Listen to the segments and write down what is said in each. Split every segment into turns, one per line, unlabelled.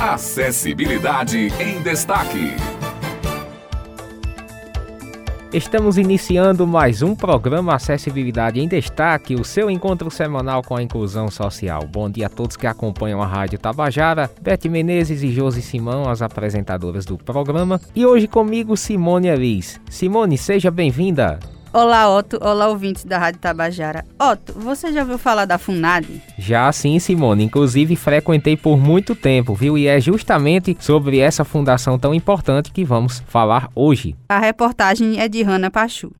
Acessibilidade em Destaque.
Estamos iniciando mais um programa Acessibilidade em Destaque, o seu encontro semanal com a inclusão social. Bom dia a todos que acompanham a Rádio Tabajara, Beth Menezes e Josi Simão, as apresentadoras do programa, e hoje comigo Simone Elis. Simone, seja bem-vinda.
Olá, Otto. Olá, ouvintes da Rádio Tabajara. Otto, você já ouviu falar da FUNAD?
Já sim, Simone. Inclusive, frequentei por muito tempo, viu? E é justamente sobre essa fundação tão importante que vamos falar hoje.
A reportagem é de Hanna Pachu.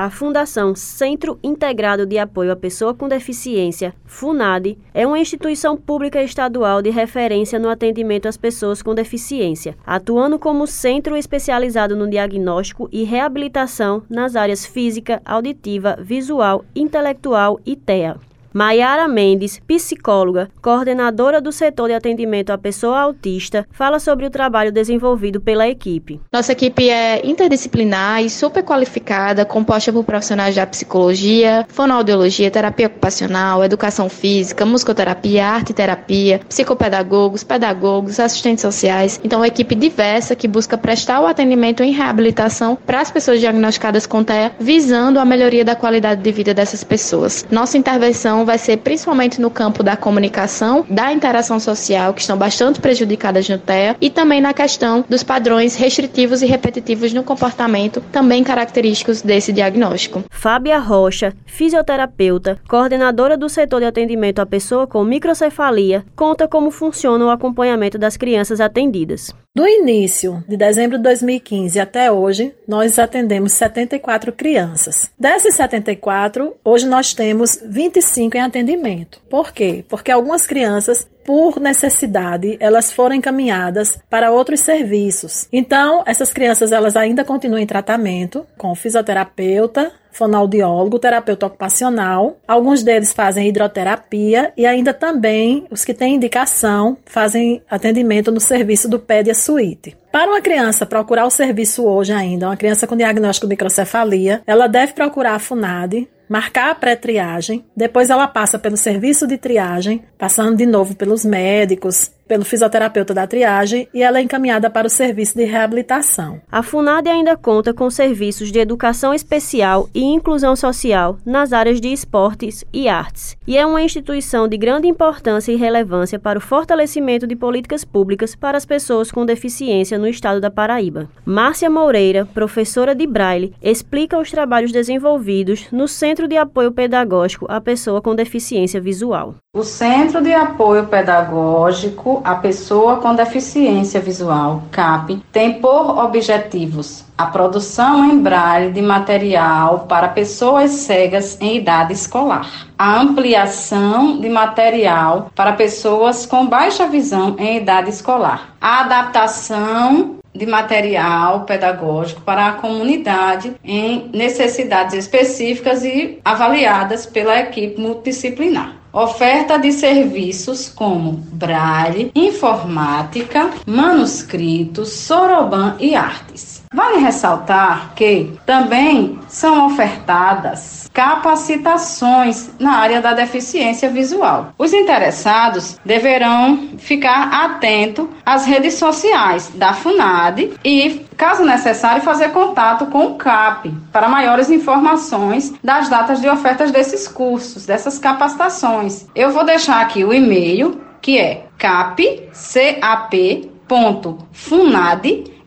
A Fundação Centro Integrado de Apoio à Pessoa com Deficiência, FUNAD, é uma instituição pública estadual de referência no atendimento às pessoas com deficiência, atuando como centro especializado no diagnóstico e reabilitação nas áreas física, auditiva, visual, intelectual e TEA. Maiara Mendes, psicóloga, coordenadora do setor de atendimento à pessoa autista, fala sobre o trabalho desenvolvido pela equipe.
Nossa equipe é interdisciplinar e super qualificada, composta por profissionais da psicologia, fonoaudiologia, terapia ocupacional, educação física, musicoterapia, arte terapia, psicopedagogos, pedagogos, assistentes sociais. Então, é uma equipe diversa que busca prestar o atendimento em reabilitação para as pessoas diagnosticadas com TEA, visando a melhoria da qualidade de vida dessas pessoas. Nossa intervenção vai ser principalmente no campo da comunicação, da interação social, que estão bastante prejudicadas no TEA, e também na questão dos padrões restritivos e repetitivos no comportamento, também característicos desse diagnóstico.
Fábia Rocha, fisioterapeuta, coordenadora do setor de atendimento à pessoa com microcefalia, conta como funciona o acompanhamento das crianças atendidas.
Do início de dezembro de 2015 até hoje, nós atendemos 74 crianças. Dessas 74, hoje nós temos 25 em atendimento. Por quê? Porque algumas crianças por necessidade, elas foram encaminhadas para outros serviços. Então, essas crianças elas ainda continuam em tratamento com fisioterapeuta, fonoaudiólogo, terapeuta ocupacional. Alguns deles fazem hidroterapia e ainda também os que têm indicação fazem atendimento no serviço do Pédia Suíte. Para uma criança procurar o serviço hoje ainda, uma criança com diagnóstico de microcefalia, ela deve procurar a FUNAD, marcar a pré-triagem, depois ela passa pelo serviço de triagem, passando de novo pelos médicos, pelo fisioterapeuta da triagem e ela é encaminhada para o serviço de reabilitação.
A FUNAD ainda conta com serviços de educação especial e inclusão social nas áreas de esportes e artes, e é uma instituição de grande importância e relevância para o fortalecimento de políticas públicas para as pessoas com deficiência no estado da Paraíba. Márcia Moreira, professora de Braille, explica os trabalhos desenvolvidos no Centro de Apoio Pedagógico à Pessoa com Deficiência Visual.
O Centro de Apoio Pedagógico à Pessoa com Deficiência Visual, CAP, tem por objetivos a produção em braille de material para pessoas cegas em idade escolar, a ampliação de material para pessoas com baixa visão em idade escolar, a adaptação de material pedagógico para a comunidade em necessidades específicas e avaliadas pela equipe multidisciplinar. Oferta de serviços como braille, informática, manuscritos, soroban e artes. Vale ressaltar que também são ofertadas capacitações na área da deficiência visual. Os interessados deverão ficar atentos às redes sociais da FUNAD e, caso necessário, fazer contato com o CAP para maiores informações das datas de ofertas desses cursos, dessas capacitações. Eu vou deixar aqui o e-mail que é capcap.funad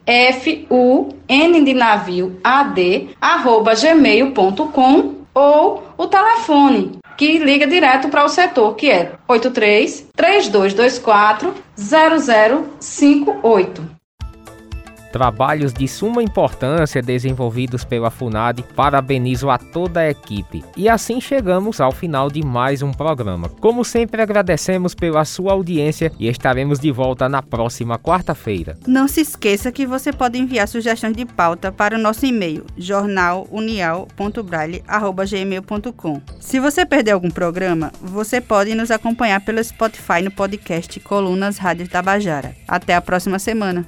F-U-N de navio A-D, arroba gmail.com ou o telefone que liga direto para o setor, que é 83 3224 0058
trabalhos de suma importância desenvolvidos pela FUNAD. Parabenizo a toda a equipe. E assim chegamos ao final de mais um programa. Como sempre, agradecemos pela sua audiência e estaremos de volta na próxima quarta-feira.
Não se esqueça que você pode enviar sugestões de pauta para o nosso e-mail jornalunial.braille.gmail.com. Se você perder algum programa, você pode nos acompanhar pelo Spotify no podcast Colunas Rádio Tabajara. Até a próxima semana.